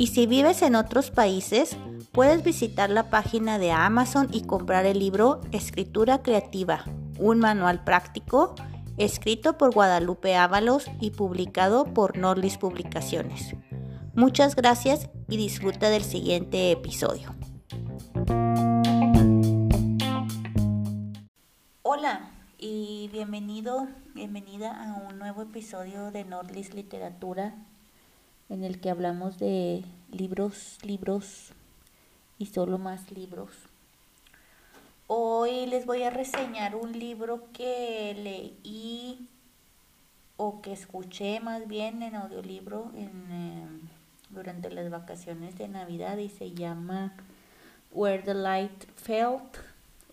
Y si vives en otros países, puedes visitar la página de Amazon y comprar el libro Escritura Creativa, un manual práctico escrito por Guadalupe Ábalos y publicado por Norlis Publicaciones. Muchas gracias y disfruta del siguiente episodio. Hola, y bienvenido, bienvenida a un nuevo episodio de Nordlis Literatura en el que hablamos de libros, libros y solo más libros. Hoy les voy a reseñar un libro que leí o que escuché más bien en audiolibro en, em, durante las vacaciones de Navidad y se llama Where the Light Fell,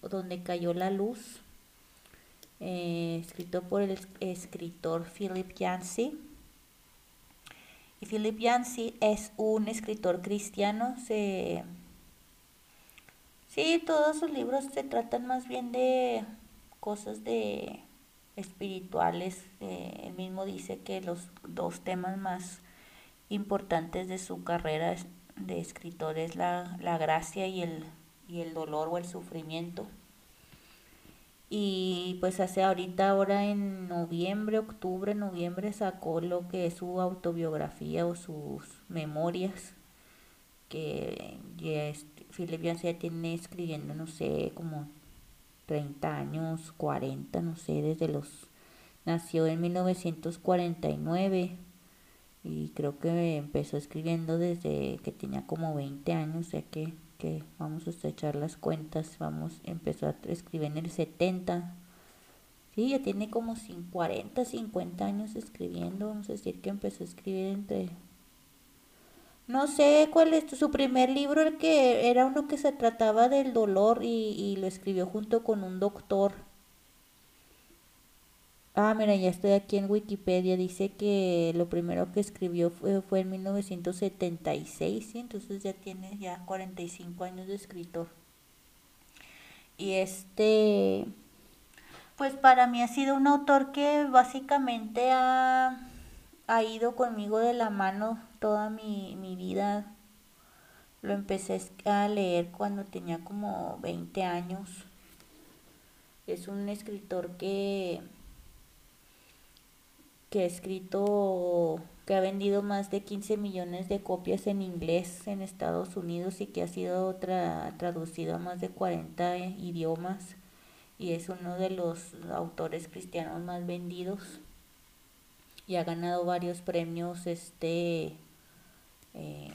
donde cayó la luz eh, escrito por el escritor Philip Yancey. Philip Yancey es un escritor cristiano. Se, sí, todos sus libros se tratan más bien de cosas de espirituales. Eh, él mismo dice que los dos temas más importantes de su carrera de escritor es la, la gracia y el, y el dolor o el sufrimiento. Y pues hace ahorita, ahora en noviembre, octubre, noviembre, sacó lo que es su autobiografía o sus memorias, que ya Philip ya tiene escribiendo, no sé, como 30 años, 40, no sé, desde los... Nació en 1949 y creo que empezó escribiendo desde que tenía como 20 años, o sea que que vamos a echar las cuentas, vamos, empezó a escribir en el 70, sí, ya tiene como 40, 50 años escribiendo, vamos a decir que empezó a escribir entre, no sé cuál es su primer libro, el que era uno que se trataba del dolor y lo escribió junto con un doctor, Ah, mira, ya estoy aquí en Wikipedia. Dice que lo primero que escribió fue, fue en 1976, ¿sí? entonces ya tiene ya 45 años de escritor. Y este, pues para mí ha sido un autor que básicamente ha, ha ido conmigo de la mano toda mi, mi vida. Lo empecé a leer cuando tenía como 20 años. Es un escritor que que ha escrito, que ha vendido más de 15 millones de copias en inglés en Estados Unidos y que ha sido traducido a más de 40 idiomas y es uno de los autores cristianos más vendidos. Y ha ganado varios premios este eh,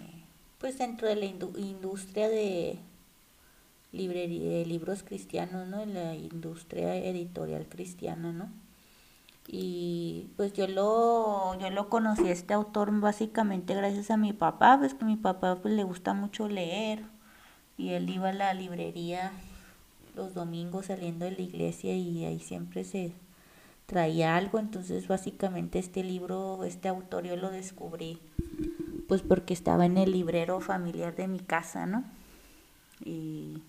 pues dentro de la industria de librería de libros cristianos no en la industria editorial cristiana no y pues yo lo yo lo conocí a este autor básicamente gracias a mi papá pues que mi papá pues le gusta mucho leer y él iba a la librería los domingos saliendo de la iglesia y ahí siempre se traía algo entonces básicamente este libro este autor yo lo descubrí pues porque estaba en el librero familiar de mi casa no y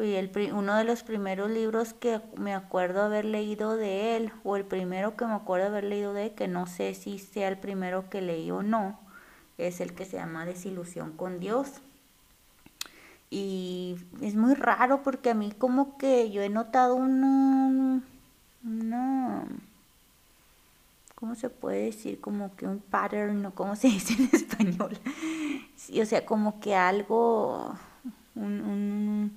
el, uno de los primeros libros que me acuerdo haber leído de él, o el primero que me acuerdo haber leído de él, que no sé si sea el primero que leí o no, es el que se llama Desilusión con Dios. Y es muy raro porque a mí como que yo he notado una, una ¿cómo se puede decir? Como que un pattern, ¿no? ¿Cómo se dice en español? Sí, o sea, como que algo, un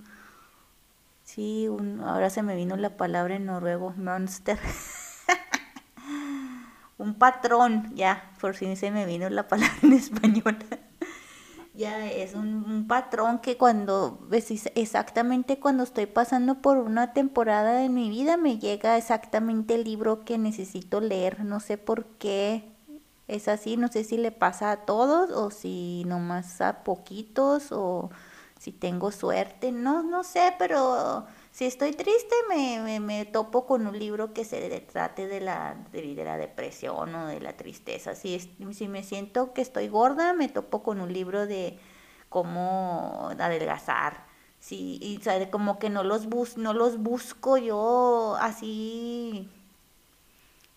Sí, ahora se me vino la palabra en noruego, monster. un patrón, ya, por fin se me vino la palabra en español. ya es un, patrón que cuando, exactamente cuando estoy pasando por una temporada de mi vida, me llega exactamente el libro que necesito leer. No sé por qué Es así, no sé si le pasa a todos o si nomás a poquitos o si tengo suerte, no, no sé, pero si estoy triste me, me, topo con un libro que se trate de la, de, la depresión o de la tristeza. Si, si me siento que estoy gorda, me topo con un libro de cómo adelgazar. Sí, y sabe, como que no los, bus no los busco yo así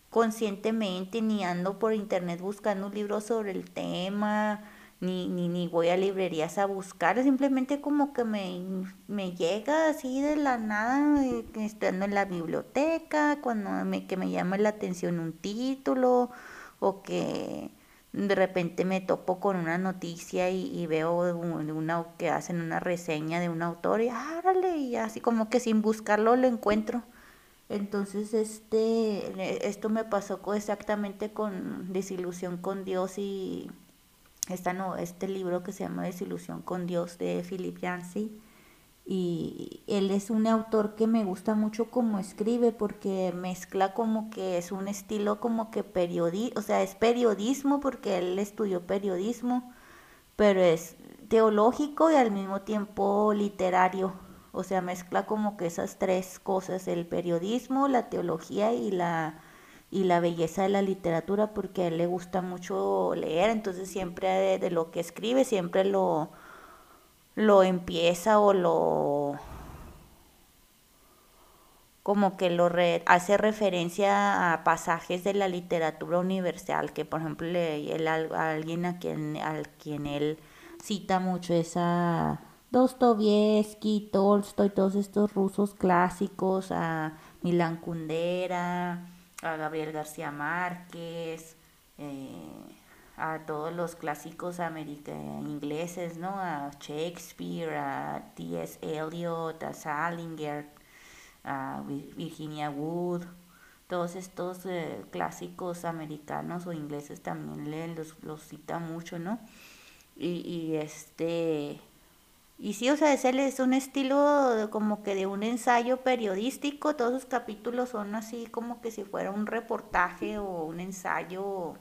conscientemente, ni ando por internet buscando un libro sobre el tema ni, ni, ni voy a librerías a buscar, simplemente como que me, me llega así de la nada, eh, estando en la biblioteca, cuando me, que me llama la atención un título o que de repente me topo con una noticia y, veo una, que hacen una reseña de un autor y árale, y así como que sin buscarlo lo encuentro. Entonces, este, esto me pasó exactamente con desilusión con Dios y esta no, este libro que se llama Desilusión con Dios de Philip Yancey. Y él es un autor que me gusta mucho como escribe porque mezcla como que es un estilo como que periodismo, o sea, es periodismo porque él estudió periodismo, pero es teológico y al mismo tiempo literario. O sea, mezcla como que esas tres cosas, el periodismo, la teología y la y la belleza de la literatura porque a él le gusta mucho leer, entonces siempre de, lo que escribe siempre lo, lo empieza o lo como que lo hace referencia a pasajes de la literatura universal, que por ejemplo le, a alguien a quien, al quien él cita mucho es a Dostoyevsky, Tolstoy, todos estos rusos clásicos, a Milan Kundera, a Gabriel García Márquez, eh, a todos los clásicos ingleses, ¿no? A Shakespeare, a T.S. Eliot, a Salinger, a Virginia Wood, todos estos eh, clásicos americanos o ingleses también los, los cita mucho, ¿no? Y, y este y sí, o sea, es, es un estilo como que de un ensayo periodístico, todos sus capítulos son así como que si fuera un reportaje o un ensayo,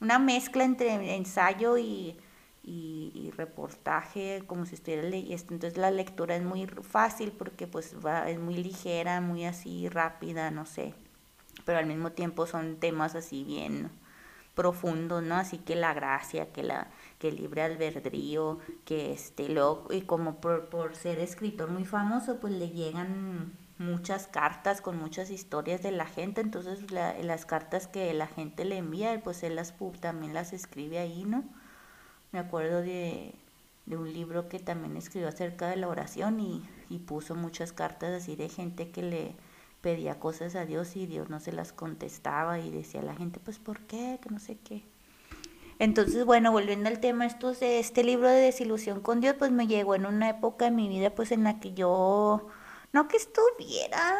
una mezcla entre ensayo y, y, reportaje, como si estuviera leyendo. Entonces la lectura es muy fácil porque pues va, es muy ligera, muy así rápida, no sé, pero al mismo tiempo son temas así bien profundos, ¿no? Así que la gracia, que la que libre albedrío, que este, luego, y como por, por ser escritor muy famoso, pues le llegan muchas cartas con muchas historias de la gente, entonces las cartas que la gente le envía, pues él las también las escribe ahí, ¿no? Me acuerdo de, de un libro que también escribió acerca de la oración y, y puso muchas cartas así de gente que le pedía cosas a Dios y Dios no se las contestaba y decía a la gente, pues ¿por qué? Que no sé qué. Entonces, bueno, volviendo al tema, estos, este libro de desilusión con Dios, pues me llegó en una época de mi vida, pues en la que yo, no que estuviera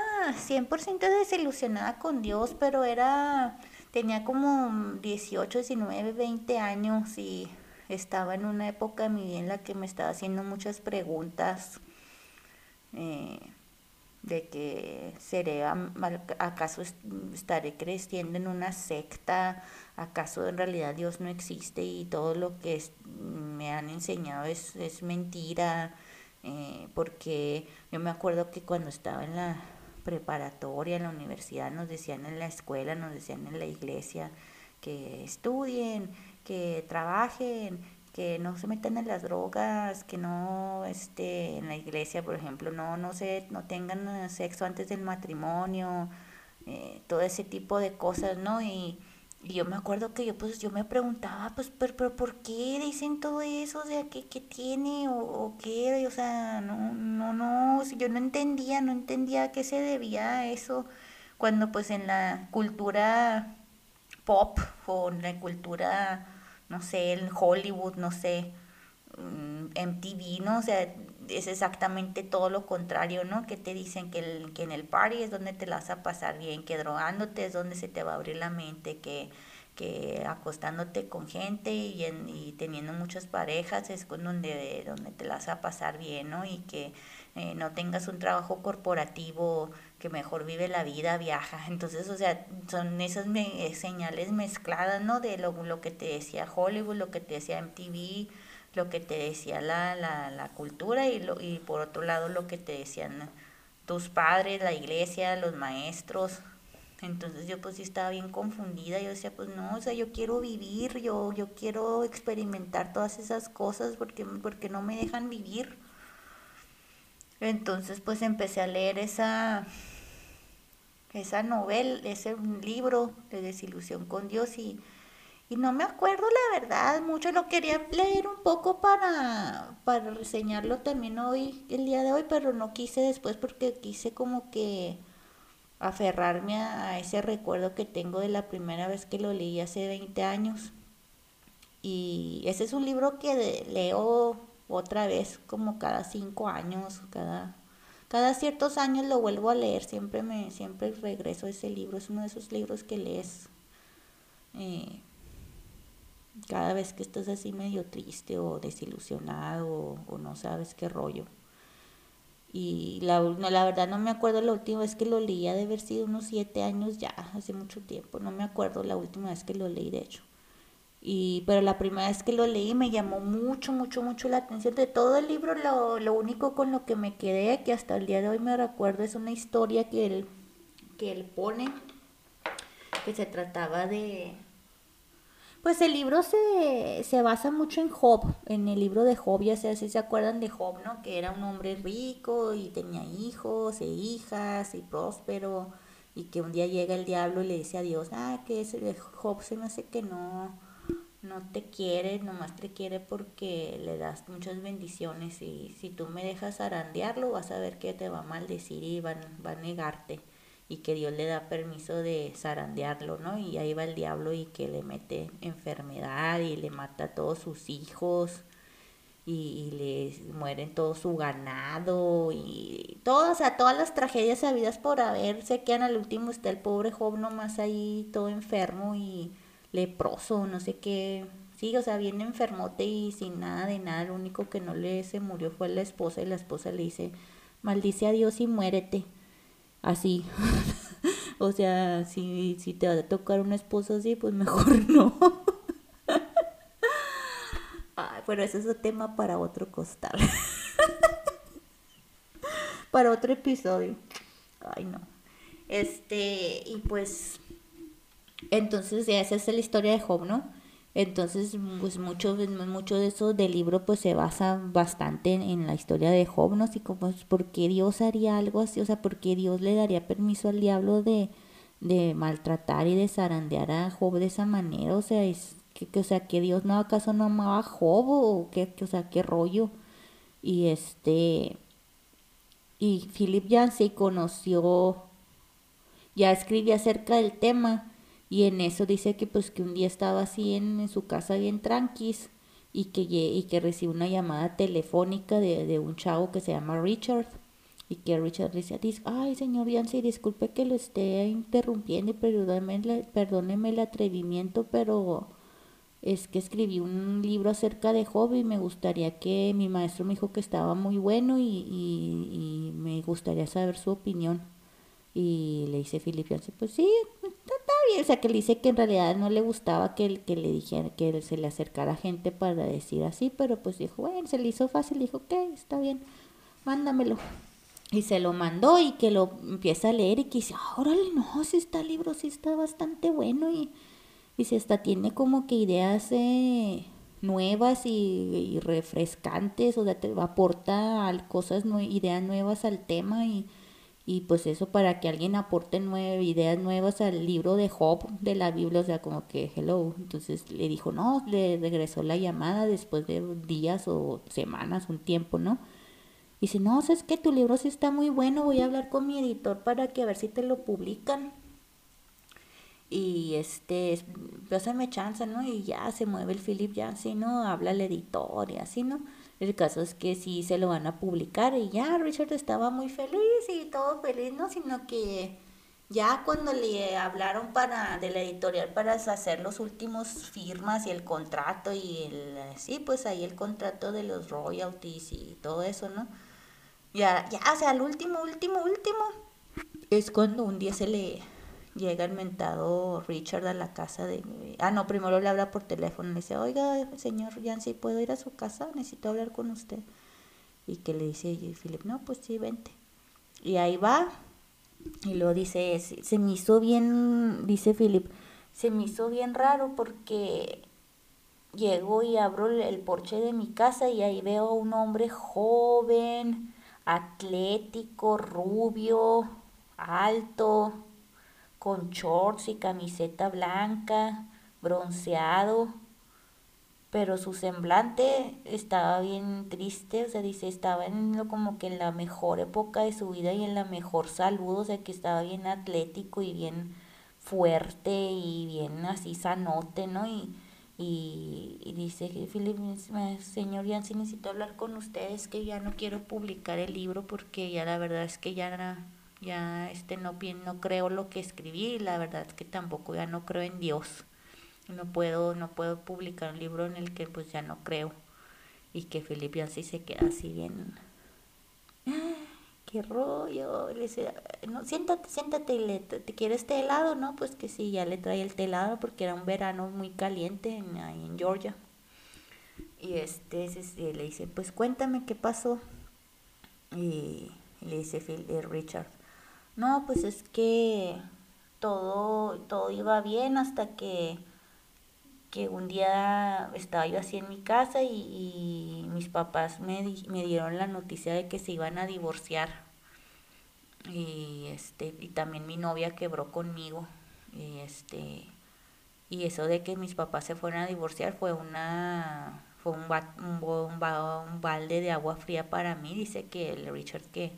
100% desilusionada con Dios, pero era, tenía como 18, 19, 20 años y estaba en una época de mi vida en la que me estaba haciendo muchas preguntas. Eh, de que seré, acaso estaré creciendo en una secta, acaso en realidad Dios no existe y todo lo que me han enseñado es, es mentira, eh, porque yo me acuerdo que cuando estaba en la preparatoria, en la universidad, nos decían en la escuela, nos decían en la iglesia que estudien, que trabajen, que no se metan en las drogas, que no este en la iglesia, por ejemplo, no no se no tengan sexo antes del matrimonio, eh, todo ese tipo de cosas, ¿no? Y, yo me acuerdo que yo pues yo me preguntaba, pues pero, pero ¿por qué dicen todo eso? O sea, ¿qué, qué tiene o, o qué? O sea, no no no, yo no entendía, no entendía a qué se debía eso cuando pues en la cultura pop o en la cultura no sé, en Hollywood, no sé, MTV, mm, ¿no? O sea, es exactamente todo lo contrario, ¿no? Que te dicen que, en el party es donde te la vas a pasar bien, que drogándote es donde se te va a abrir la mente, que, que acostándote con gente y, y teniendo muchas parejas es donde, donde te las vas a pasar bien, ¿no? Y que eh, no tengas un trabajo corporativo, que mejor vive la vida, viaja. Entonces, o sea, son esas me señales mezcladas, ¿no? De lo, lo que te decía Hollywood, lo que te decía MTV, lo que te decía la, la, la cultura y, lo, y por otro lado lo que te decían tus padres, la iglesia, los maestros. Entonces yo pues sí estaba bien confundida, yo decía pues no, o sea, yo quiero vivir, yo, yo quiero experimentar todas esas cosas porque, porque no me dejan vivir. Entonces pues empecé a leer esa, esa novela, ese libro de desilusión con Dios y y no me acuerdo la verdad, mucho lo quería leer un poco para, para reseñarlo también hoy, el día de hoy, pero no quise después porque quise como que aferrarme a, ese recuerdo que tengo de la primera vez que lo leí hace 20 años. Y ese es un libro que leo otra vez como cada cinco años, cada, cada ciertos años lo vuelvo a leer, siempre me, siempre regreso a ese libro, es uno de esos libros que lees eh, cada vez que estás así medio triste o desilusionado o, no sabes qué rollo. Y la, la verdad no me acuerdo la última vez que lo leí, ha de haber sido unos siete años ya, hace mucho tiempo. No me acuerdo la última vez que lo leí, de hecho. Y, pero la primera vez que lo leí me llamó mucho, mucho, mucho la atención. De todo el libro, lo, lo único con lo que me quedé, que hasta el día de hoy me recuerdo, es una historia que él, que él pone, que se trataba de, pues el libro se, se, basa mucho en Job, en el libro de Job, ya sea si se acuerdan de Job, ¿no? Que era un hombre rico y tenía hijos e hijas y próspero y que un día llega el diablo y le dice a Dios, ah, que ese Job se me hace que no, no te quiere, nomás te quiere porque le das muchas bendiciones y si tú me dejas arandearlo vas a ver que te va a maldecir y va, va a negarte y que Dios le da permiso de zarandearlo, ¿no? Y ahí va el diablo y que le mete enfermedad y le mata a todos sus hijos y, le mueren todo su ganado y todas, o sea, todas las tragedias habidas por haber. Se quedan al último, está el pobre Job nomás ahí todo enfermo y leproso, no sé qué, sí, o sea, bien enfermote y sin nada de nada, lo único que no le se murió fue la esposa y la esposa le dice, maldice a Dios y muérete así. o sea, si, si te va a tocar un esposo así, pues mejor no. Ay, pero ese es un tema para otro costal. para otro episodio. Ay, no. Este, y pues, entonces ya esa es la historia de Job, ¿no? Entonces, pues mucho, de eso del libro pues se basa bastante en, la historia de Job, ¿no? Así como, ¿por qué Dios haría algo así? O sea, ¿por qué Dios le daría permiso al diablo de, de maltratar y de zarandear a Job de esa manera? O sea, es que, o sea, que Dios no acaso no amaba a Job o qué, o sea, qué rollo. Y este, y Philip Yancey conoció, ya escribía acerca del tema y en eso dice que pues que un día estaba así en, su casa bien tranquis y que, y que recibe una llamada telefónica de, de, un chavo que se llama Richard. Y que Richard dice, ay señor Yancy, disculpe que lo esté interrumpiendo perdóneme, perdóneme el atrevimiento, pero es que escribí un libro acerca de Job y me gustaría que mi maestro me dijo que estaba muy bueno y, y me gustaría saber su opinión. Y le dice Philip Yancey, pues sí, o sea, que le dice que en realidad no le gustaba que, que le dijera, que se le acercara gente para decir así, pero pues dijo, bueno, se le hizo fácil, dijo, ok, está bien, mándamelo. Y se lo mandó y que lo empieza a leer y que dice, órale, no, si está libro, sí está bastante bueno y, y se hasta tiene como que ideas eh, nuevas y, refrescantes, o sea, te aporta cosas, ideas nuevas al tema y y pues eso para que alguien aporte nueve, ideas nuevas al libro de Job de la Biblia, o sea, como que hello. Entonces le dijo, no, le regresó la llamada después de días o semanas, un tiempo, ¿no? Y dice, no, es que tu libro sí está muy bueno, voy a hablar con mi editor para que a ver si te lo publican. Y este, pásame chance, ¿no? Y ya se mueve el Philip, ya así, ¿no? Habla el editor y así, ¿no? El caso es que sí se lo van a publicar y ya Richard estaba muy feliz y todo feliz, ¿no? Sino que ya cuando le hablaron para de la editorial para hacer los últimos firmas y el contrato y el sí pues ahí el contrato de los royalties y todo eso no ya ya o sea el último último último es cuando un día se le llega el mentado Richard a la casa de ah no primero le habla por teléfono le dice oiga señor Yancy puedo ir a su casa necesito hablar con usted y que le dice Philip no pues sí vente y ahí va y luego dice, se me hizo bien, dice Philip, se me hizo bien raro porque llego y abro el porche de mi casa y ahí veo a un hombre joven, atlético, rubio, alto, con shorts y camiseta blanca, bronceado pero su semblante estaba bien triste, o sea, dice, estaba en como que en la mejor época de su vida y en la mejor salud, o sea, que estaba bien atlético y bien fuerte y bien así sanote, ¿no? Y, y, dice, Philip, señor Yancy, necesito hablar con ustedes, que ya no quiero publicar el libro porque ya la verdad es que ya, ya este, no, no creo lo que escribí la verdad es que tampoco ya no creo en Dios no puedo, no puedo publicar un libro en el que pues ya no creo. Y que Felipe así se queda así bien. ¡Qué rollo! Le dice, no, siéntate, siéntate, le, ¿te quieres té helado? No, pues que sí, ya le trae el té helado porque era un verano muy caliente en, ahí en Georgia. Y este, le dice, pues cuéntame qué pasó. Y, le dice eh, Richard, no, pues es que todo, todo iba bien hasta que que un día estaba yo así en mi casa y, mis papás me, me, dieron la noticia de que se iban a divorciar. Y, este, y también mi novia quebró conmigo. Y, este, y eso de que mis papás se fueran a divorciar fue una fue un, un, un, balde de agua fría para mí. Dice que el Richard que,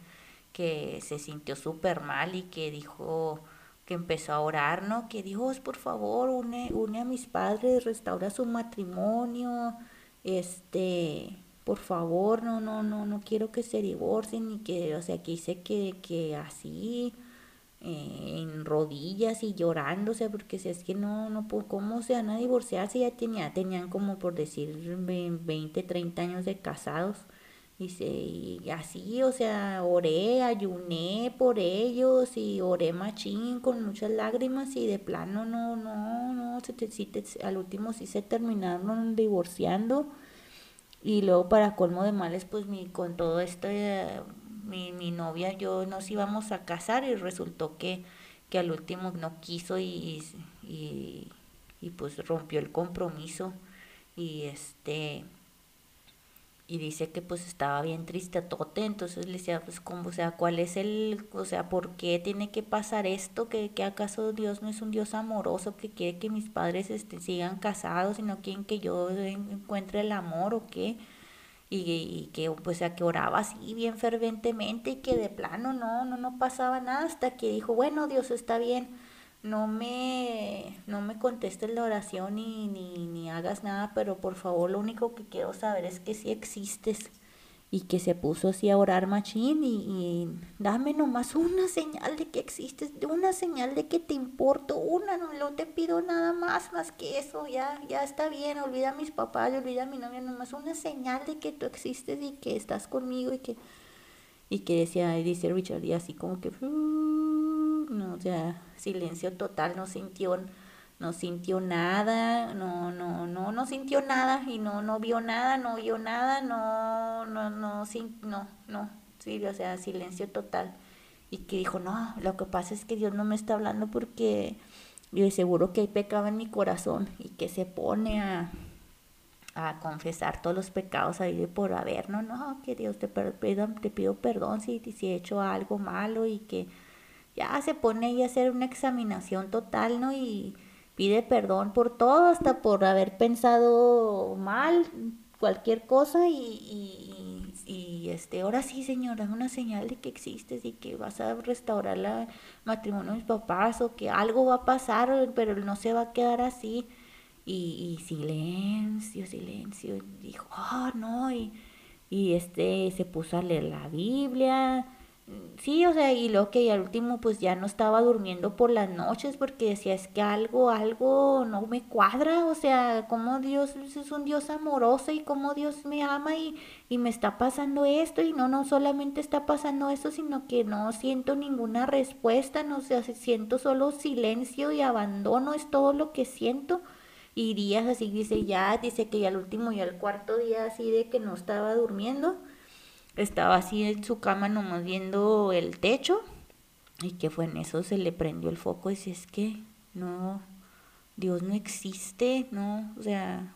que se sintió súper mal y que dijo que empezó a orar, ¿no? Que Dios, por favor, une, une a mis padres, restaura su matrimonio, este, por favor, no, no, no, no quiero que se divorcien ni que, o sea, que dice que, que así, eh, en rodillas y llorando, o sea, porque si es que no, no, ¿cómo se van a divorciar si ya tenía, tenían como por decir 20, 30 años de casados? Dice, y así, o sea, oré, ayuné por ellos y oré machín con muchas lágrimas y de plano no, no, no, se al último sí se terminaron divorciando. Y luego para colmo de males, pues mi, con todo esto, mi, mi novia, yo nos íbamos a casar y resultó que, que al último no quiso y, y, y pues rompió el compromiso. Y este y dice que pues estaba bien triste tote, entonces le decía pues como, o sea, ¿cuál es el, o sea, por qué tiene que pasar esto? ¿Que, que acaso Dios no es un Dios amoroso que quiere que mis padres este, sigan casados, sino quieren que yo encuentre el amor o qué? Y, y, que pues a que oraba así bien ferventemente y que de plano no, no, no pasaba nada hasta que dijo, bueno, Dios está bien no me, no me contestes la oración ni, ni, ni hagas nada, pero por favor lo único que quiero saber es que sí existes y que se puso así a orar machín y, dame nomás una señal de que existes, una señal de que te importo, una, no, no te pido nada más, más que eso, ya, ya está bien, olvida a mis papás, olvida a mi novia, nomás una señal de que tú existes y que estás conmigo y que, y que decía, dice Richard, y así como que no, sea, silencio total, no sintió, no sintió nada, no, no, no, no sintió nada y no, no vio nada, no vio nada, no, no, no, no, no, sí, o sea, silencio total. Y que dijo, no, lo que pasa es que Dios no me está hablando porque yo seguro que hay pecado en mi corazón y que se pone a, a confesar todos los pecados ahí por haber, no, no, que Dios te, te pido perdón si, si he hecho algo malo y que ya se pone ahí a hacer una examinación total, ¿no? Y pide perdón por todo, hasta por haber pensado mal cualquier cosa y, y, este, ahora sí, señora, es una señal de que existes y que vas a restaurar el matrimonio de mis papás o que algo va a pasar, pero no se va a quedar así. Y, y silencio, silencio. Dijo, ah, no, y, y este se puso a leer la Biblia sí, o sea, y lo que al último pues ya no estaba durmiendo por las noches porque decía, es que algo, algo no me cuadra, o sea, como Dios es un Dios amoroso y como Dios me ama y, y me está pasando esto y no, no solamente está pasando eso, sino que no siento ninguna respuesta, no sé, siento solo silencio y abandono, es todo lo que siento. Y días así, dice ya, dice que ya el último, ya el cuarto día así de que no estaba durmiendo estaba así en su cama nomás viendo el techo y que fue en eso se le prendió el foco y si es que no, Dios no existe, no, o sea,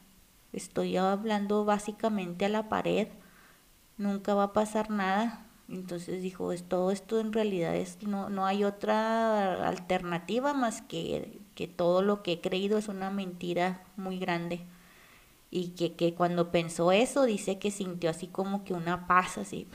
estoy hablando básicamente a la pared, nunca va a pasar nada. Entonces dijo, es, todo esto en realidad es, no, no hay otra alternativa más que que todo lo que he creído es una mentira muy grande y que, que cuando pensó eso dice que sintió así como que una paz, así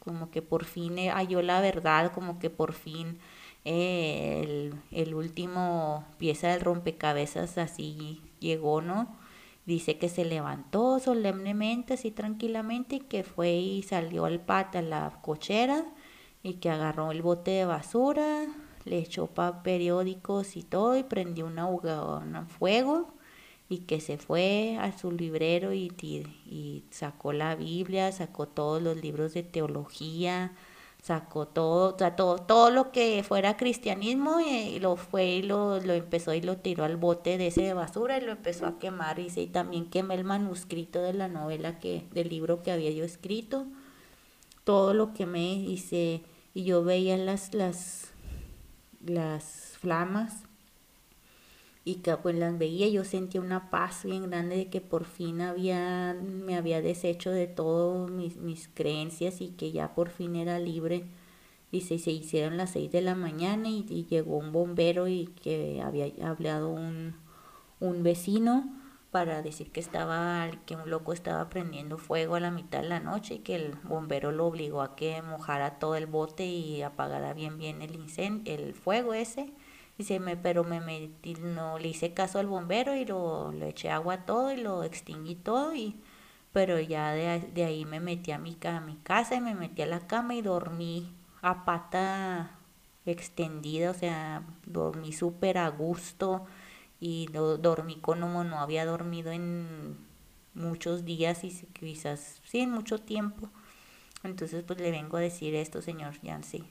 como que por fin eh, halló la verdad, como que por fin eh, el, el, último pieza del rompecabezas así llegó, ¿no? Dice que se levantó solemnemente, así tranquilamente, y que fue y salió al pat a la cochera y que agarró el bote de basura, le echó periódicos y todo y prendió una, un fuego y que se fue a su librero y, y, sacó la Biblia, sacó todos los libros de teología, sacó todo, o sea, todo, todo lo que fuera cristianismo y, lo fue y lo, lo, empezó y lo tiró al bote de ese de basura y lo empezó a quemar. Y, y también quemé el manuscrito de la novela que, del libro que había yo escrito, todo lo quemé y y yo veía las, las, las flamas y que pues las veía yo sentía una paz bien grande de que por fin había me había deshecho de todas mis, mis creencias y que ya por fin era libre. Y se, se hicieron las seis de la mañana y, llegó un bombero y que había hablado un, un vecino para decir que estaba que un loco estaba prendiendo fuego a la mitad de la noche y que el bombero lo obligó a que mojara todo el bote y apagara bien bien el incendio, el fuego ese Dice, me, pero me metí, no le hice caso al bombero y lo, le eché agua todo y lo extinguí todo y pero ya de, de ahí me metí a mi, mi casa y me metí a la cama y dormí a pata extendida, o sea, dormí súper a gusto y dormí como no había dormido en muchos días y quizás, sí, en mucho tiempo. Entonces, pues le vengo a decir esto, señor Yancy.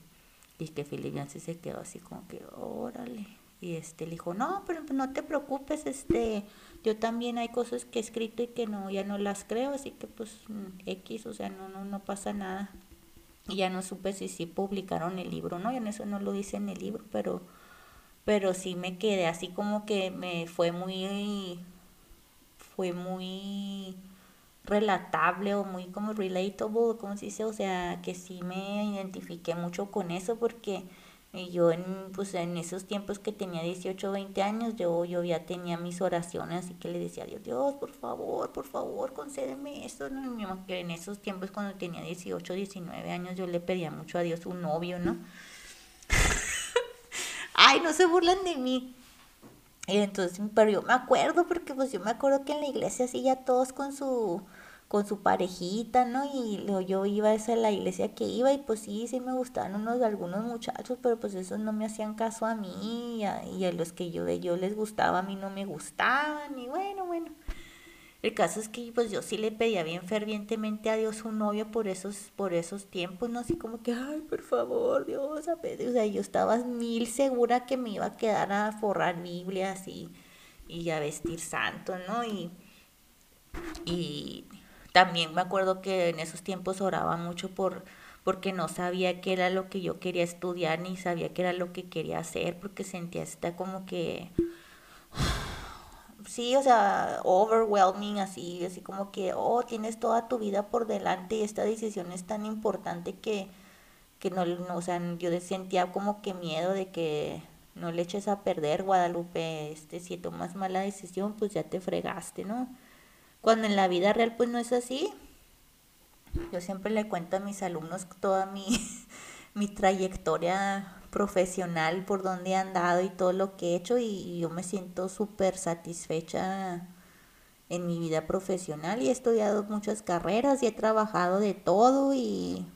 Y que Philip Yancey se quedó así como que, órale. Y este le dijo, no, pero no te preocupes, este, yo también hay cosas que he escrito y que no, ya no las creo, así que pues mm, X, o sea, no, no, no pasa nada. Y ya no supe si sí publicaron el libro, ¿no? Y en eso no lo dice en el libro, pero, pero sí me quedé así como que me fue muy, fue muy relatable o muy como relatable, como se dice, o sea, que sí me identifiqué mucho con eso porque yo en, pues en esos tiempos que tenía 18 o 20 años, yo, yo ya tenía mis oraciones, así que le decía a Dios, Dios, por favor, por favor, concédeme esto. Que en esos tiempos cuando tenía 18, 19 años, yo le pedía mucho a Dios un novio, ¿no? Ay, no se burlan de mí. Y entonces, pero yo me acuerdo, porque pues yo me acuerdo que en la iglesia así ya todos con su con su parejita, ¿no? Y yo iba a esa la iglesia que iba y pues sí, sí me gustaban unos algunos muchachos, pero pues esos no me hacían caso a mí y a, los que yo, yo les gustaba a mí no me gustaban y bueno, bueno. El caso es que pues yo sí le pedía bien fervientemente a Dios un novio por esos, por esos tiempos, ¿no? Así como que, ay, por favor, Dios, a O sea, yo estaba mil segura que me iba a quedar a forrar Biblias y, y a vestir santo, ¿no? Y, y también me acuerdo que en esos tiempos oraba mucho por porque no sabía qué era lo que yo quería estudiar ni sabía qué era lo que quería hacer porque sentía esta como que sí, o sea, overwhelming así, así como que oh, tienes toda tu vida por delante y esta decisión es tan importante que que no, no o sea, yo sentía como que miedo de que no le eches a perder Guadalupe, este si tomas mala decisión, pues ya te fregaste, ¿no? Cuando en la vida real pues no es así. Yo siempre le cuento a mis alumnos toda mi, mi trayectoria profesional, por donde he andado y todo lo que he hecho y, yo me siento súper satisfecha en mi vida profesional y he estudiado muchas carreras y he trabajado de todo y,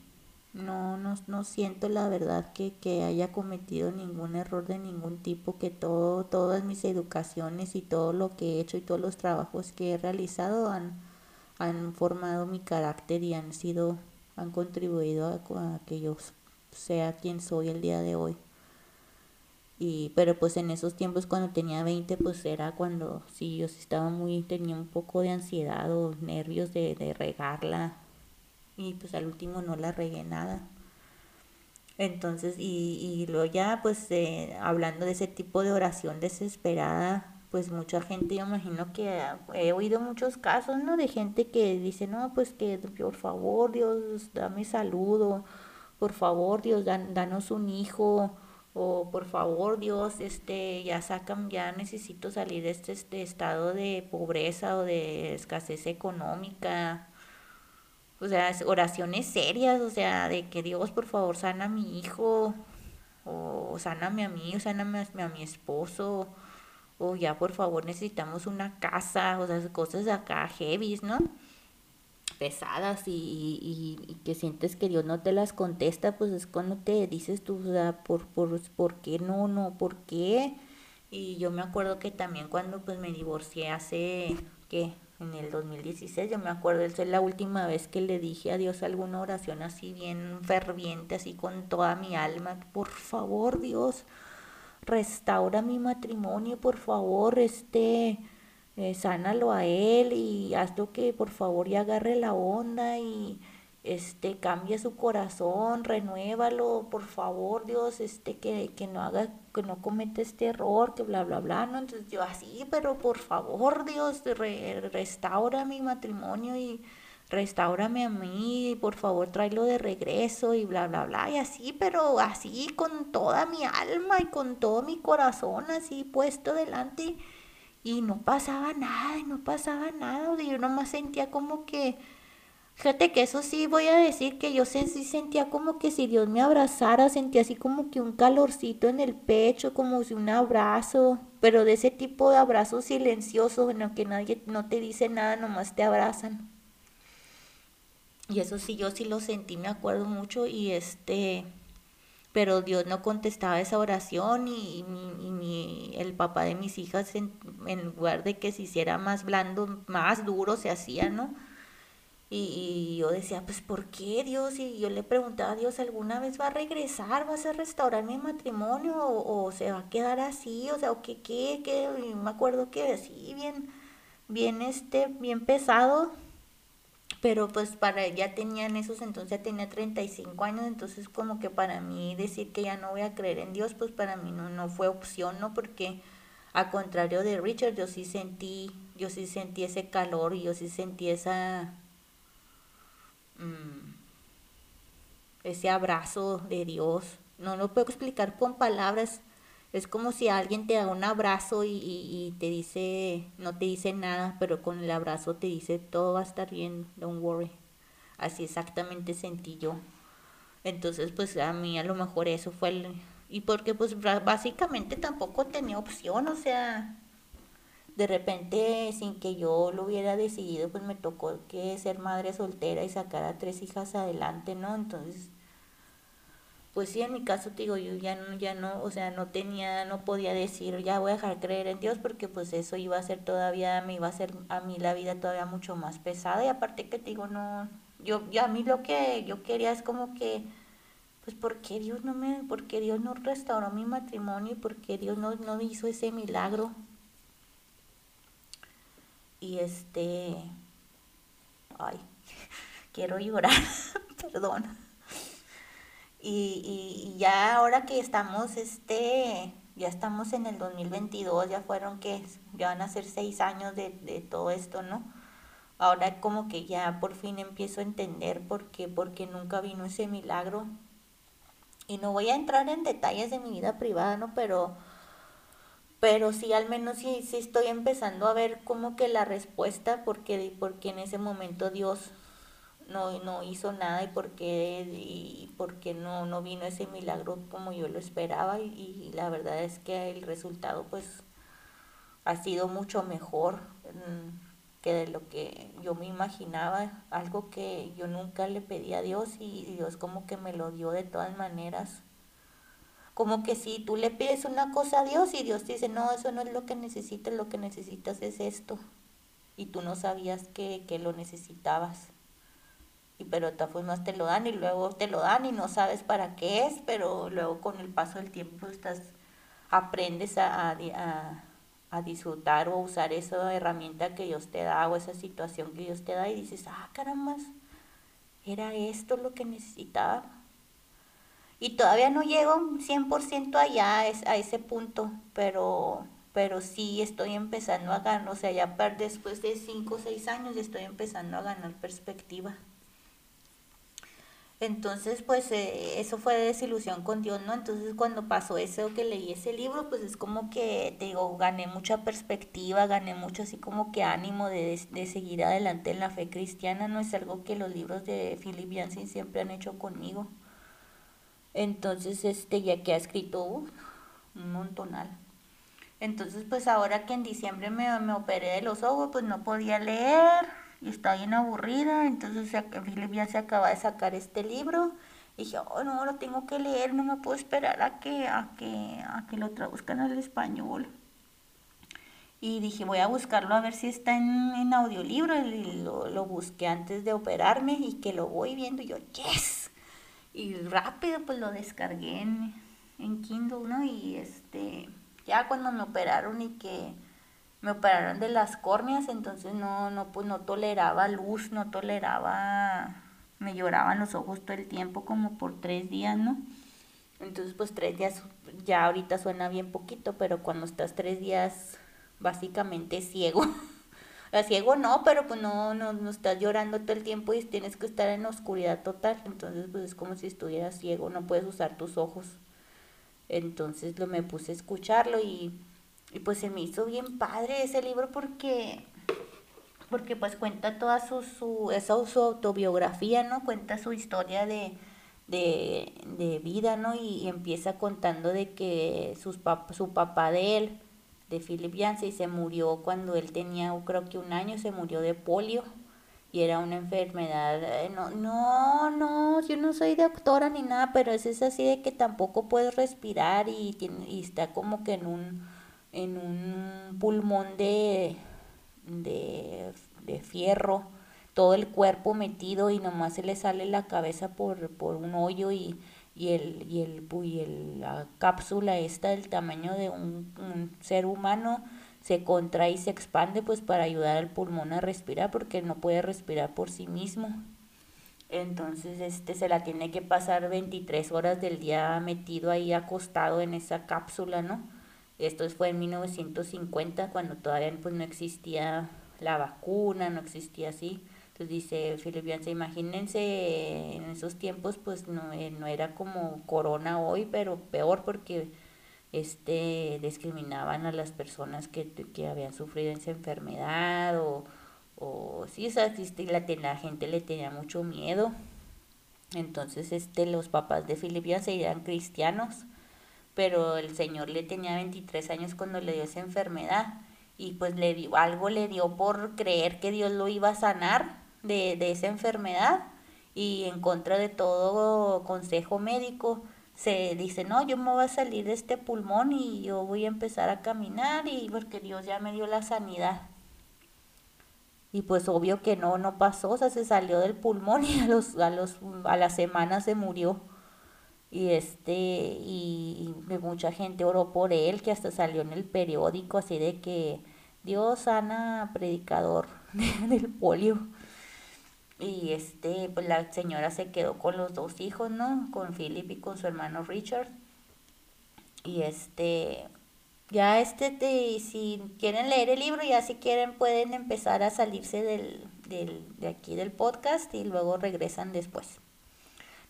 no, no, no siento la verdad que, que haya cometido ningún error de ningún tipo, que todo, todas mis educaciones y todo lo que he hecho y todos los trabajos que he realizado han, han formado mi carácter y han sido, han contribuido a, que yo sea quien soy el día de hoy. Y, pero pues en esos tiempos cuando tenía 20 pues era cuando sí yo estaba muy, tenía un poco de ansiedad o nervios de, de regarla y pues al último no la regué nada. Entonces, y, y luego ya pues eh, hablando de ese tipo de oración desesperada, pues mucha gente, yo imagino que he oído muchos casos, ¿no? De gente que dice, no, pues que por favor Dios, dame salud, por favor Dios, danos un hijo, o por favor Dios, este, ya sacan, ya necesito salir de este, este estado de pobreza o de escasez económica, o sea, oraciones serias, o sea, de que Dios, por favor, sana a mi hijo, o sáname a mí, o sáname a, mi esposo, o ya, por favor, necesitamos una casa, o sea, cosas acá heavy, ¿no? pesadas y, y, y, que sientes que Dios no te las contesta, pues es cuando te dices tú, o sea, ¿por, por, por qué no, no, por qué? Y yo me acuerdo que también cuando pues me divorcié hace, ¿qué? En el 2016, yo me acuerdo, esa es la última vez que le dije a Dios alguna oración así bien ferviente, así con toda mi alma, por favor Dios, restaura mi matrimonio, por favor, este, eh, sánalo a él y hazlo que por favor y agarre la onda y este cambie su corazón, renuévalo, por favor, Dios, este que, que no haga, que no cometa este error, que bla bla bla, no, entonces yo así, pero por favor, Dios, restaura mi matrimonio y restaurame a mí, por favor, tráelo de regreso y bla bla bla, y así, pero así con toda mi alma y con todo mi corazón así puesto delante y no pasaba nada, y no pasaba nada, yo nomás sentía como que Fíjate que eso sí voy a decir que yo sí sentía como que si Dios me abrazara, sentía así como que un calorcito en el pecho, como si un abrazo, pero de ese tipo de abrazo silencioso, en el que nadie no te dice nada, nomás te abrazan. Y eso sí, yo sí lo sentí, me acuerdo mucho, y este, pero Dios no contestaba esa oración y, mi, el papá de mis hijas en, en lugar de que se hiciera más blando, más duro se hacía, ¿no? Y, yo decía, pues ¿por qué Dios? Y yo le preguntaba a Dios, ¿alguna vez va a regresar? ¿Vas a restaurar mi matrimonio? ¿O, se va a quedar así? O sea, ¿o qué, qué, qué? Y me acuerdo que así, bien, bien, este, bien pesado. Pero pues para ya tenían esos, entonces ya tenía 35 años, entonces como que para mí decir que ya no voy a creer en Dios, pues para mí no, no fue opción, ¿no? Porque a contrario de Richard, yo sí sentí, yo sí sentí ese calor y yo sí sentí esa Mm, ese abrazo de Dios. No lo puedo explicar con palabras. Es como si alguien te da un abrazo y, te dice, no te dice nada, pero con el abrazo te dice todo va a estar bien, don't worry. Así exactamente sentí yo. Entonces, pues a mí a lo mejor eso fue el... Y porque pues básicamente tampoco tenía opción, o sea, de repente sin que yo lo hubiera decidido pues me tocó que ser madre soltera y sacar a tres hijas adelante no entonces pues sí en mi caso te digo yo ya no ya no o sea no tenía no podía decir ya voy a dejar creer en Dios porque pues eso iba a ser todavía me iba a ser a mí la vida todavía mucho más pesada. Y aparte que te digo no yo ya a mí lo que yo quería es como que pues ¿por qué Dios no me por qué Dios no restauró mi matrimonio y por qué Dios no no hizo ese milagro y este, ay, quiero llorar, perdón. Y, y, ya ahora que estamos, este, ya estamos en el 2022, ya fueron que, ya van a ser seis años de, de todo esto, ¿no? Ahora como que ya por fin empiezo a entender por qué, porque nunca vino ese milagro. Y no voy a entrar en detalles de mi vida privada, ¿no? Pero pero sí al menos sí, sí estoy empezando a ver como que la respuesta porque, porque en ese momento Dios no, no hizo nada y porque, y porque no, no vino ese milagro como yo lo esperaba y, la verdad es que el resultado pues ha sido mucho mejor. Mm, que de lo que yo me imaginaba, algo que yo nunca le pedí a Dios y Dios como que me lo dio de todas maneras. Como que si tú le pides una cosa a Dios y Dios te dice, no, eso no es lo que necesitas, lo que necesitas es esto. Y tú no sabías que, que lo necesitabas. Y pero de todas te lo dan y luego te lo dan y no sabes para qué es, pero luego con el paso del tiempo estás, aprendes a, a a disfrutar o usar esa herramienta que Dios te da o esa situación que Dios te da y dices, ah, caramba, era esto lo que necesitaba. Y todavía no llego 100% allá a ese punto, pero, pero sí estoy empezando a ganar, o sea, ya después de 5 o 6 años estoy empezando a ganar perspectiva. Entonces, pues eh, eso fue desilusión con Dios, ¿no? Entonces, cuando pasó eso, que leí ese libro, pues es como que, te digo, gané mucha perspectiva, gané mucho así como que ánimo de, de seguir adelante en la fe cristiana, ¿no? Es algo que los libros de Philip Yancey siempre han hecho conmigo. Entonces, este, ya que ha escrito un montonal. Entonces, pues ahora que en diciembre me, me operé de los ojos, pues no podía leer y está bien aburrida, entonces ya se acaba de sacar este libro. Y dije, oh no, lo tengo que leer, no me puedo esperar a que, a que, a que lo traduzcan al español. Y dije, voy a buscarlo a ver si está en, en audiolibro. Y lo, lo, busqué antes de operarme y que lo voy viendo. Y yo, yes. Y rápido pues lo descargué en, en Kindle, ¿no? Y este, ya cuando me operaron y que me operaron de las córneas, entonces no, no, pues no toleraba luz, no toleraba, me lloraban los ojos todo el tiempo, como por tres días, ¿no? Entonces, pues tres días, ya ahorita suena bien poquito, pero cuando estás tres días básicamente ciego. Ciego no, pero pues no, no, no estás llorando todo el tiempo y tienes que estar en oscuridad total. Entonces, pues es como si estuvieras ciego, no puedes usar tus ojos. Entonces lo me puse a escucharlo y y pues se me hizo bien padre ese libro porque, porque pues cuenta toda su, su, esa, su autobiografía, ¿no? Cuenta su historia de, de, de vida, ¿no? Y, empieza contando de que sus su papá de él, de Philip Yancey, se murió cuando él tenía, creo que un año, se murió de polio y era una enfermedad, eh, no, no, no, yo no soy doctora ni nada, pero es, es así de que tampoco puedes respirar y, y está como que en un en un pulmón de, de, fierro, todo el cuerpo metido y nomás se le sale la cabeza por, por un hoyo y, y, el, y, el, y el, la cápsula esta del tamaño de un, un, ser humano se contrae y se expande pues para ayudar al pulmón a respirar porque no puede respirar por sí mismo. Entonces este se la tiene que pasar 23 horas del día metido ahí acostado en esa cápsula, ¿no? Esto fue en 1950, cuando todavía pues, no existía la vacuna, no existía así. Entonces dice Philip imagínense en esos tiempos, pues no, eh, no era como corona hoy, pero peor porque este discriminaban a las personas que, que habían sufrido esa enfermedad o, o sí, o sea, la, la gente le tenía mucho miedo. Entonces, este, los papás de Philip Yancey eran cristianos pero el señor le tenía 23 años cuando le dio esa enfermedad y pues le dio, algo le dio por creer que Dios lo iba a sanar de, de esa enfermedad y en contra de todo consejo médico se dice, no, yo me voy a salir de este pulmón y yo voy a empezar a caminar y porque Dios ya me dio la sanidad. Y pues obvio que no, no pasó, o sea, se salió del pulmón y a los, a los, a la semana se murió y este y, mucha gente oró por él que hasta salió en el periódico así de que Dios sana predicador del polio y este pues la señora se quedó con los dos hijos no con Philip y con su hermano Richard. Y este ya este si quieren leer el libro ya si quieren pueden empezar a salirse del, del de aquí del podcast y luego regresan después.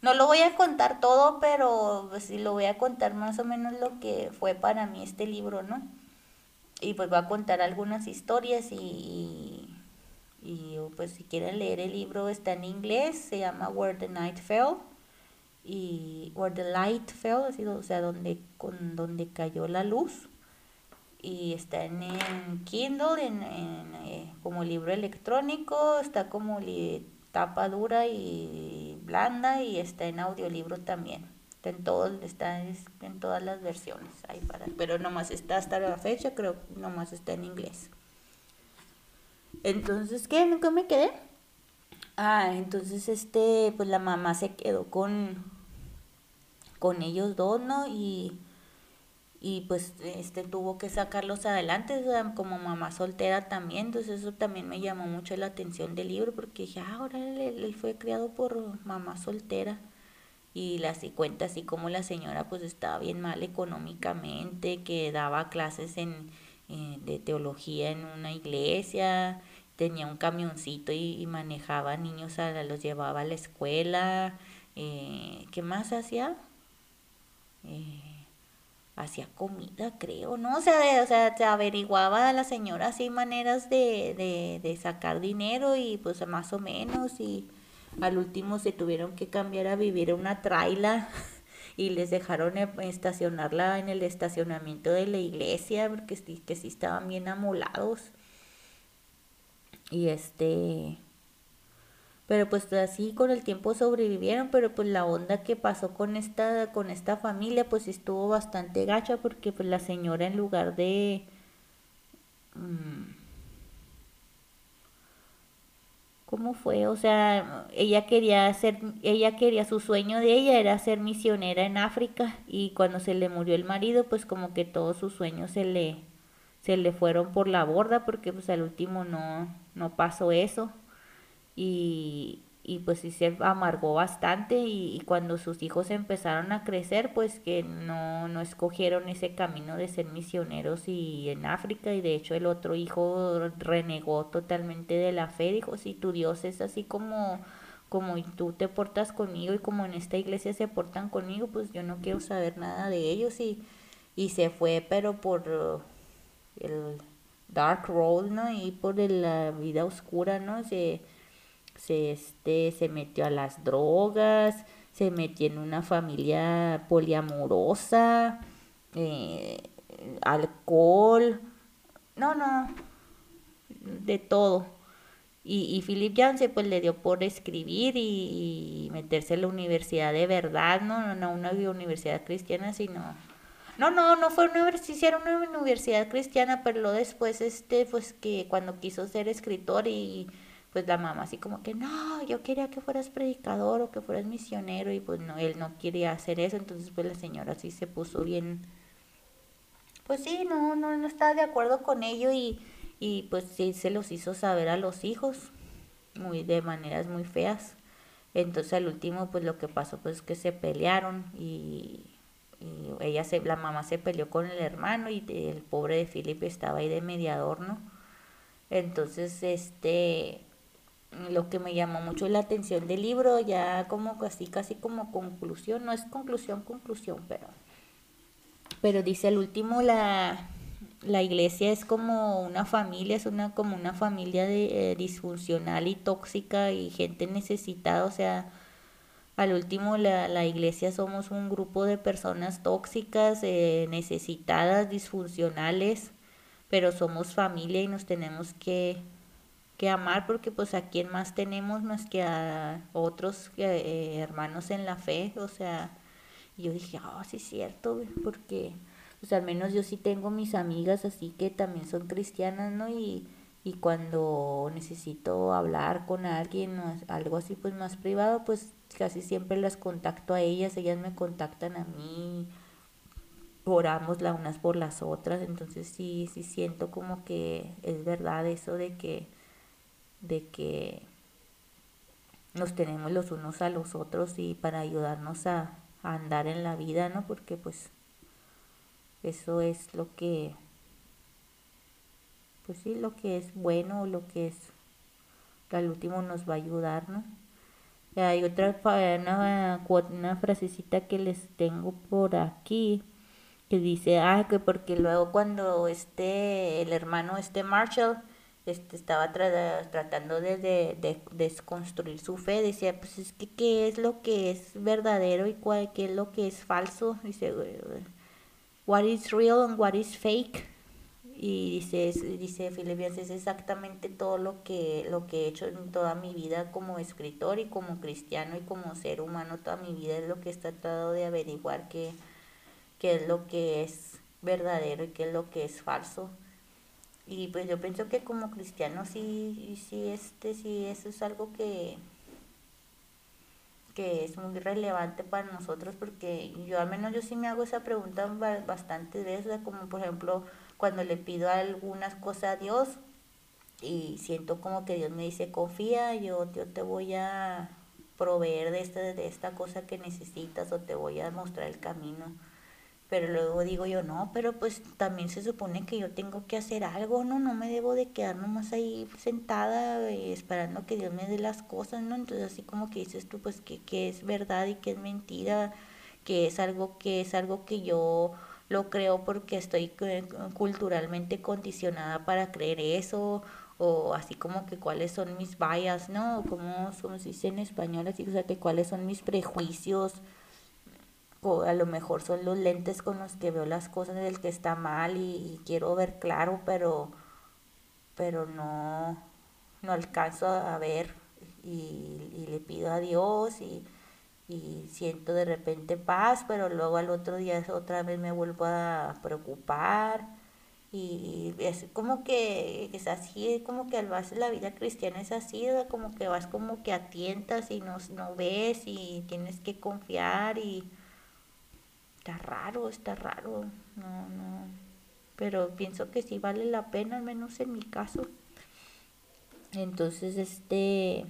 No lo voy a contar todo, pero pues sí lo voy a contar más o menos lo que fue para mí este libro, ¿no? Y pues voy a contar algunas historias y, y pues si quieren leer el libro está en inglés, se llama Where the Night Fell y Where the Light Fell, o sea, donde, con, donde cayó la luz. y está en, Kindle, en, eh, como libro electrónico, está como tapa dura y blanda y está en audiolibro también. Está en, todo, está en todas las versiones. Ahí para, pero nomás está hasta la fecha, creo nomás está en inglés. Entonces, ¿qué? ¿Nunca me quedé? Ah, entonces este, pues la mamá se quedó con, con ellos dos, ¿no? Y y pues este tuvo que sacarlos adelante como mamá soltera también entonces eso también me llamó mucho la atención del libro porque dije ah, ahora él, fue criado por mamá soltera y las y cuenta así como la señora pues estaba bien mal económicamente que daba clases en eh, de teología en una iglesia tenía un camioncito y, manejaba niños a los llevaba a la escuela eh, qué más hacía eh, hacía comida, creo, ¿no? O sea, o sea, se averiguaba a la señora así maneras de, de, de sacar dinero y pues más o menos y al último se tuvieron que cambiar a vivir una traila y les dejaron e, estacionarla en el estacionamiento de la iglesia porque que sí estaban bien amolados. Y este pero pues así con el tiempo sobrevivieron, pero pues la onda que pasó con esta, con esta familia pues estuvo bastante gacha porque pues la señora en lugar de... Mm, ¿Cómo fue? O sea, ella quería hacer, ella quería, su sueño de ella era ser misionera en África y cuando se le murió el marido, pues como que todos sus sueños se le, se le fueron por la borda porque pues al último no, no pasó eso. Y, y pues sí se amargó bastante y, cuando sus hijos empezaron a crecer pues que no, no escogieron ese camino de ser misioneros y en África y de hecho el otro hijo renegó totalmente de la fe, dijo si tu Dios es así como como tú te portas conmigo y como en esta iglesia se portan conmigo pues yo no quiero saber nada de ellos y, y se fue pero por el dark road no y por la vida oscura no se se, este, se metió a las drogas, se metió en una familia poliamorosa, eh, alcohol, no, no, de todo. Y, y Philip Janse pues le dio por escribir y, meterse en la universidad de verdad, no, no una universidad cristiana, sino... No, no, no fue una universidad, una universidad cristiana, pero después, este, pues que cuando quiso ser escritor y pues la mamá así como que no, yo quería que fueras predicador o que fueras misionero y pues no, él no quería hacer eso, entonces pues la señora sí se puso bien, pues sí, no, no, no estaba de acuerdo con ello y, y pues sí se los hizo saber a los hijos, muy de maneras muy feas. Entonces al último pues lo que pasó pues que se pelearon y, y ella se, la mamá se peleó con el hermano y el pobre de Philip estaba ahí de mediador, ¿no? Entonces, este, lo que me llamó mucho la atención del libro, ya como casi, casi como conclusión, no es conclusión, conclusión, pero, pero dice al último la, la iglesia es como una familia, es una como una familia de, eh, disfuncional y tóxica y gente necesitada, o sea, al último la, la iglesia somos un grupo de personas tóxicas, eh, necesitadas, disfuncionales, pero somos familia y nos tenemos que que amar porque pues a quien más tenemos más que a otros eh, hermanos en la fe, o sea, yo dije, ah, sí es cierto, porque pues al menos yo sí tengo mis amigas así que también son cristianas, ¿no? Y, y cuando necesito hablar con alguien o algo así pues más privado, pues casi siempre las contacto a ellas, ellas me contactan a mí, oramos las unas por las otras, entonces sí, sí siento como que es verdad eso de que de que nos tenemos los unos a los otros y para ayudarnos a, andar en la vida, ¿no? Porque pues eso es lo que, pues sí, lo que es bueno, lo que es, que al último nos va a ayudar, ¿no? Hay otra, una, una frasecita que les tengo por aquí que dice, ah, que porque luego cuando este, el hermano, este Marshall, este, estaba tratando de, desconstruir su fe, decía, pues es que qué es lo que es verdadero y cuál, qué es lo que es falso, dice, what is real and what is fake, y dice, dice Filipinas, es exactamente todo lo que, lo que he hecho en toda mi vida como escritor y como cristiano y como ser humano, toda mi vida es lo que he tratado de averiguar qué, es lo que es verdadero y qué es lo que es falso. Y pues yo pienso que como cristiano sí, sí, este, sí, eso es algo que, que es muy relevante para nosotros porque yo al menos yo sí me hago esa pregunta bastante veces, como por ejemplo, cuando le pido algunas cosas a Dios y siento como que Dios me dice, confía, yo, yo te voy a proveer de esta, de esta cosa que necesitas o te voy a mostrar el camino. Pero luego digo yo, no, pero pues también se supone que yo tengo que hacer algo, ¿no? No me debo de quedar nomás ahí sentada eh, esperando que Dios me dé las cosas, ¿no? Entonces así como que dices tú, pues que, que es verdad y que es mentira, que es algo que es algo que yo lo creo porque estoy culturalmente condicionada para creer eso, o así como que cuáles son mis bias, ¿no? Como, se dice en español, así, o sea, que cuáles son mis prejuicios, o a lo mejor son los lentes con los que veo las cosas del que está mal y, quiero ver claro, pero, pero no, no alcanzo a ver y, y le pido a Dios y y siento de repente paz, pero luego al otro día otra vez me vuelvo a preocupar y es como que es así, como que base la vida cristiana es así, como que vas como que atientas y no, no ves y tienes que confiar y está raro, está raro, no, no, pero pienso que sí vale la pena, al menos en mi caso. Entonces, este,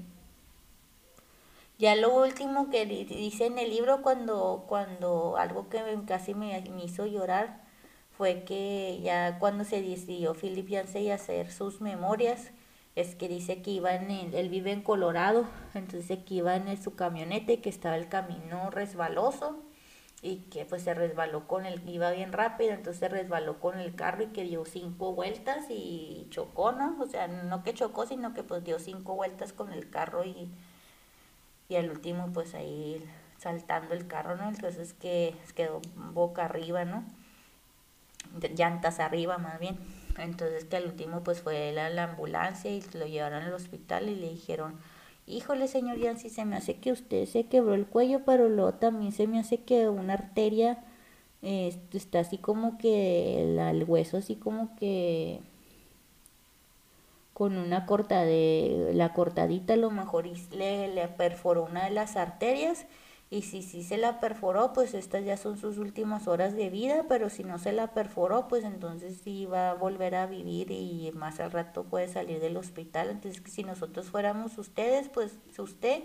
ya lo último que dice en el libro cuando, cuando algo que casi me, hizo llorar fue que ya cuando se decidió Philip Yancey hacer sus memorias, es que dice que iba en él vive en Colorado, entonces que iba en su camioneta y que estaba el camino resbaloso y que pues se resbaló con el, iba bien rápido, entonces se resbaló con el carro y que dio cinco vueltas y chocó, ¿no? O sea, no que chocó, sino que pues dio cinco vueltas con el carro y y al último pues ahí saltando el carro, ¿no? Entonces que quedó boca arriba, ¿no? Llantas arriba más bien. Entonces que al último pues fue la, la ambulancia y lo llevaron al hospital y le dijeron, híjole señor Yancy, se me hace que usted se quebró el cuello, pero luego también se me hace que una arteria eh, está así como que el hueso así como que con una corta de la cortadita a lo mejor le, le perforó una de las arterias. Y si sí se la perforó pues estas ya son sus últimas horas de vida pero si no se la perforó pues entonces sí va a volver a vivir y más al rato puede salir del hospital. Entonces si nosotros fuéramos ustedes pues usted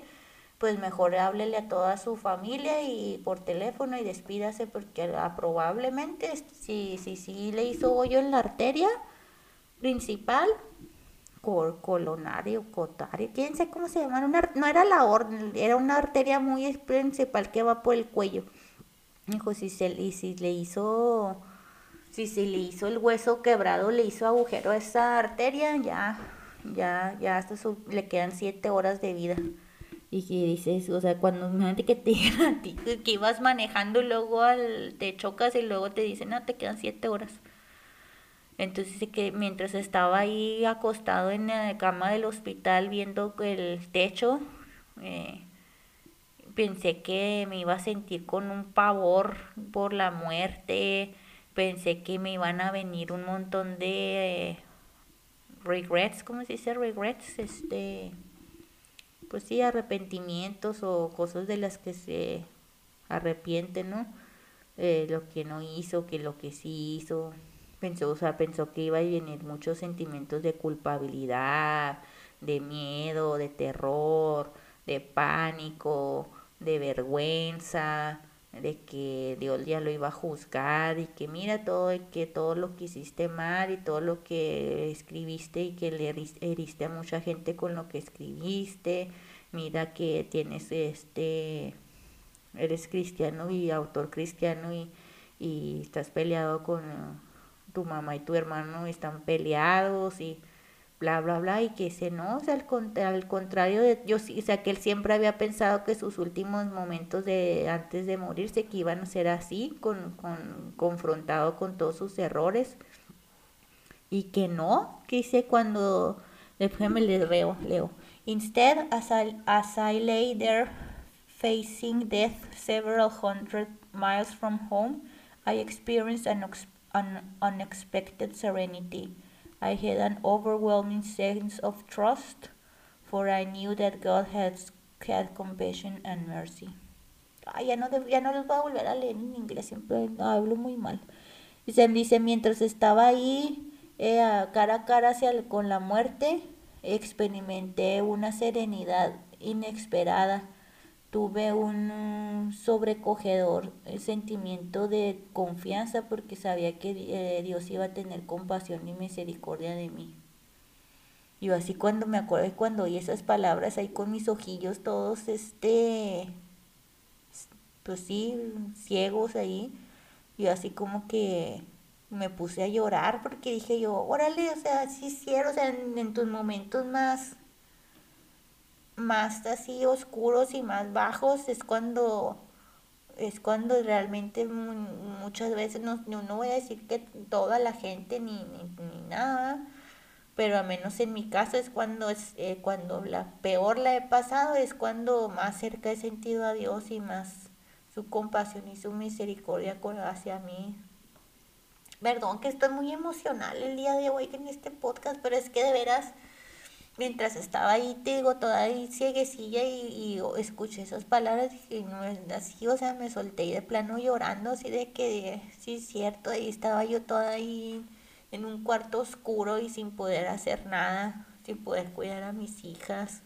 pues mejor háblele a toda su familia y por teléfono y despídase porque probablemente si si sí le hizo hoyo en la arteria principal colonario, cotario, quién sabe cómo se llama, no era la orden, era una arteria muy principal que va por el cuello. Dijo, si se y si le hizo, si se le hizo el hueso quebrado, le hizo agujero a esa arteria, ya, ya, ya le quedan siete horas de vida. Y que dices, o sea, cuando imagínate que te que ibas manejando luego al, te chocas y luego te dicen, no, te quedan siete horas. Entonces que mientras estaba ahí acostado en la cama del hospital viendo el techo, eh, pensé que me iba a sentir con un pavor por la muerte, pensé que me iban a venir un montón de eh, regrets, ¿cómo se dice regrets? Este, pues sí, arrepentimientos o cosas de las que se arrepiente, ¿no? Eh, lo que no hizo, que lo que sí hizo pensó, o sea, pensó que iba a venir muchos sentimientos de culpabilidad, de miedo, de terror, de pánico, de vergüenza, de que Dios ya lo iba a juzgar y que mira todo que todo lo que hiciste mal y todo lo que escribiste y que le heriste a mucha gente con lo que escribiste, mira que tienes este eres cristiano y autor cristiano y, y estás peleado con tu mamá y tu hermano están peleados y bla, bla, bla, y que ese no, o sea, al, contrario de, yo o sea, que él siempre había pensado que sus últimos momentos de, antes de morirse, que iban a ser así, con, con, confrontado con todos sus errores, y que no, que dice cuando, déjame le leo, leo. Instead, as I, as I lay there facing death several hundred miles from home, I experienced an, an unexpected serenity. I had an overwhelming sense of trust, for I knew that God had, had compassion and mercy. Ay, ya no, ya no les voy a volver a leer en inglés, siempre hablo muy mal. Dice, dice mientras estaba ahí eh, cara a cara hacia con la muerte, experimenté una serenidad inesperada. Tuve un sobrecogedor sentimiento de confianza porque sabía que eh, Dios iba a tener compasión y misericordia de mí. Y así cuando me acuerdo cuando oí esas palabras ahí con mis ojillos todos, este, pues sí, ciegos ahí, y así como que me puse a llorar porque dije yo, órale, o sea, sí cierto, o sea, en, tus momentos más, más así oscuros y más bajos es cuando, es cuando realmente muchas veces, no, no voy a decir que toda la gente ni, ni, nada, pero al menos en mi caso es cuando es eh, cuando la peor la he pasado es cuando más cerca he sentido a Dios y más su compasión y su misericordia hacia mí. Perdón que estoy muy emocional el día de hoy en este podcast, pero es que de veras, mientras estaba ahí, te digo, toda ahí cieguecilla y, escuché esas palabras y no es así, o sea, me solté de plano llorando, así de que sí es cierto, ahí estaba yo toda ahí en un cuarto oscuro y sin poder hacer nada, sin poder cuidar a mis hijas.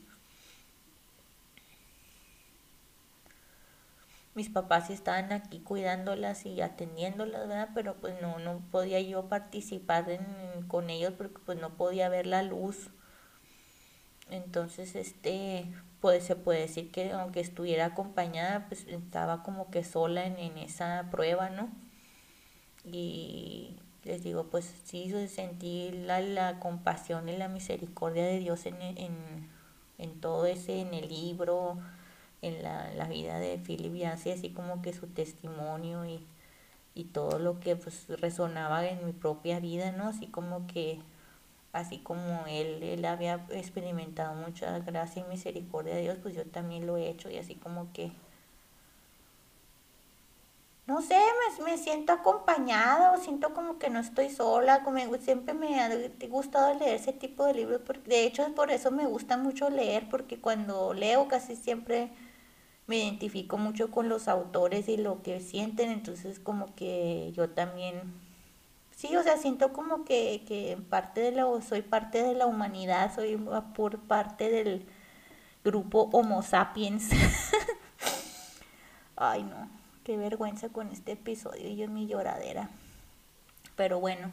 mis papás estaban aquí cuidándolas y atendiéndolas, ¿verdad? Pero pues no, no podía yo participar con ellos porque pues no podía ver la luz. Entonces, este, pues se puede decir que aunque estuviera acompañada, pues estaba como que sola en, esa prueba, ¿no? Y les digo, pues sí, sentí la, la compasión y la misericordia de Dios en, en, en todo ese, en el libro, en la, la vida de Philip Yancey, así como que su testimonio y, y todo lo que pues resonaba en mi propia vida, ¿no? Así como que, así como él, él había experimentado mucha gracia y misericordia de Dios, pues yo también lo he hecho y así como que, no sé, me, me siento acompañada o siento como que no estoy sola, como siempre me ha gustado leer ese tipo de libros, porque de hecho por eso me gusta mucho leer, porque cuando leo casi siempre me identifico mucho con los autores y lo que sienten, entonces como que yo también, sí, o sea, siento como que, que parte de la, soy parte de la humanidad, soy por parte del grupo Homo sapiens. Ay, no, qué vergüenza con este episodio y yo mi lloradera. Pero bueno,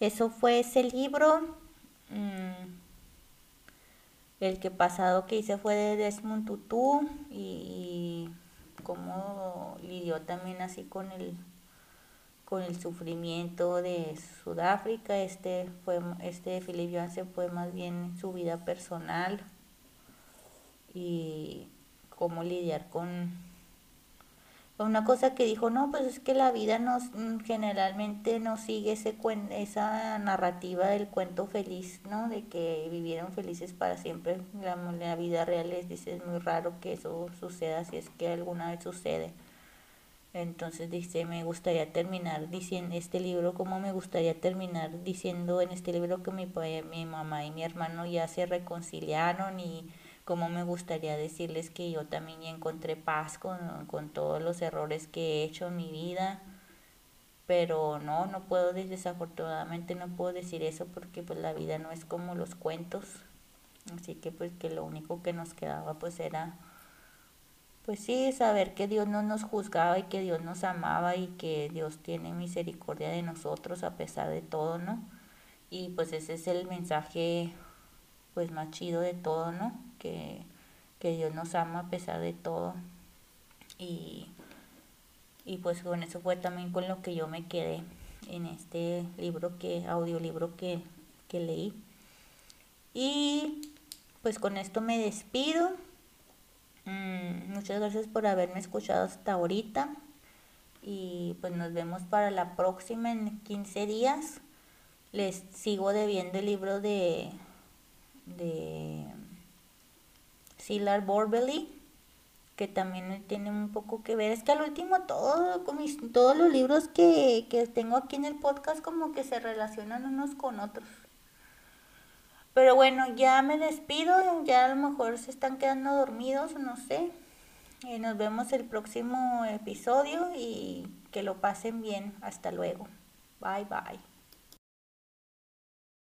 eso fue ese libro. Mm, el que pasado que hice fue de Desmond Tutu y, cómo lidió también así con el con el sufrimiento de Sudáfrica. Este fue este Philip Johansen fue más bien su vida personal y cómo lidiar con una cosa que dijo, no, pues es que la vida nos mm, generalmente no sigue ese esa narrativa del cuento feliz, ¿no? De que vivieron felices para siempre. La, la vida real es, dice, es muy raro que eso suceda si es que alguna vez sucede. Entonces dice, me gustaría terminar diciendo este libro, como me gustaría terminar diciendo en este libro que mi, mi mamá y mi hermano ya se reconciliaron y como me gustaría decirles que yo también encontré paz con, con todos los errores que he hecho en mi vida pero no, no puedo, desafortunadamente no puedo decir eso porque pues la vida no es como los cuentos, así que pues que lo único que nos quedaba pues era, pues sí, saber que Dios no nos juzgaba y que Dios nos amaba y que Dios tiene misericordia de nosotros a pesar de todo, ¿no? Y pues ese es el mensaje pues más chido de todo, ¿no? Que, Dios nos ama a pesar de todo. Y, y pues con eso fue también con lo que yo me quedé en este libro que, audiolibro que, que leí. Y pues con esto me despido. Mm, muchas gracias por haberme escuchado hasta ahorita. Y pues nos vemos para la próxima en 15 días. les sigo debiendo el libro de de Silar Borbely que también tiene un poco que ver. Es que al último todo, con todos los libros que, que tengo aquí en el podcast como que se relacionan unos con otros. Pero bueno, ya me despido, ya a lo mejor se están quedando dormidos, no sé. Y nos vemos el próximo episodio y que lo pasen bien. Hasta luego. Bye bye.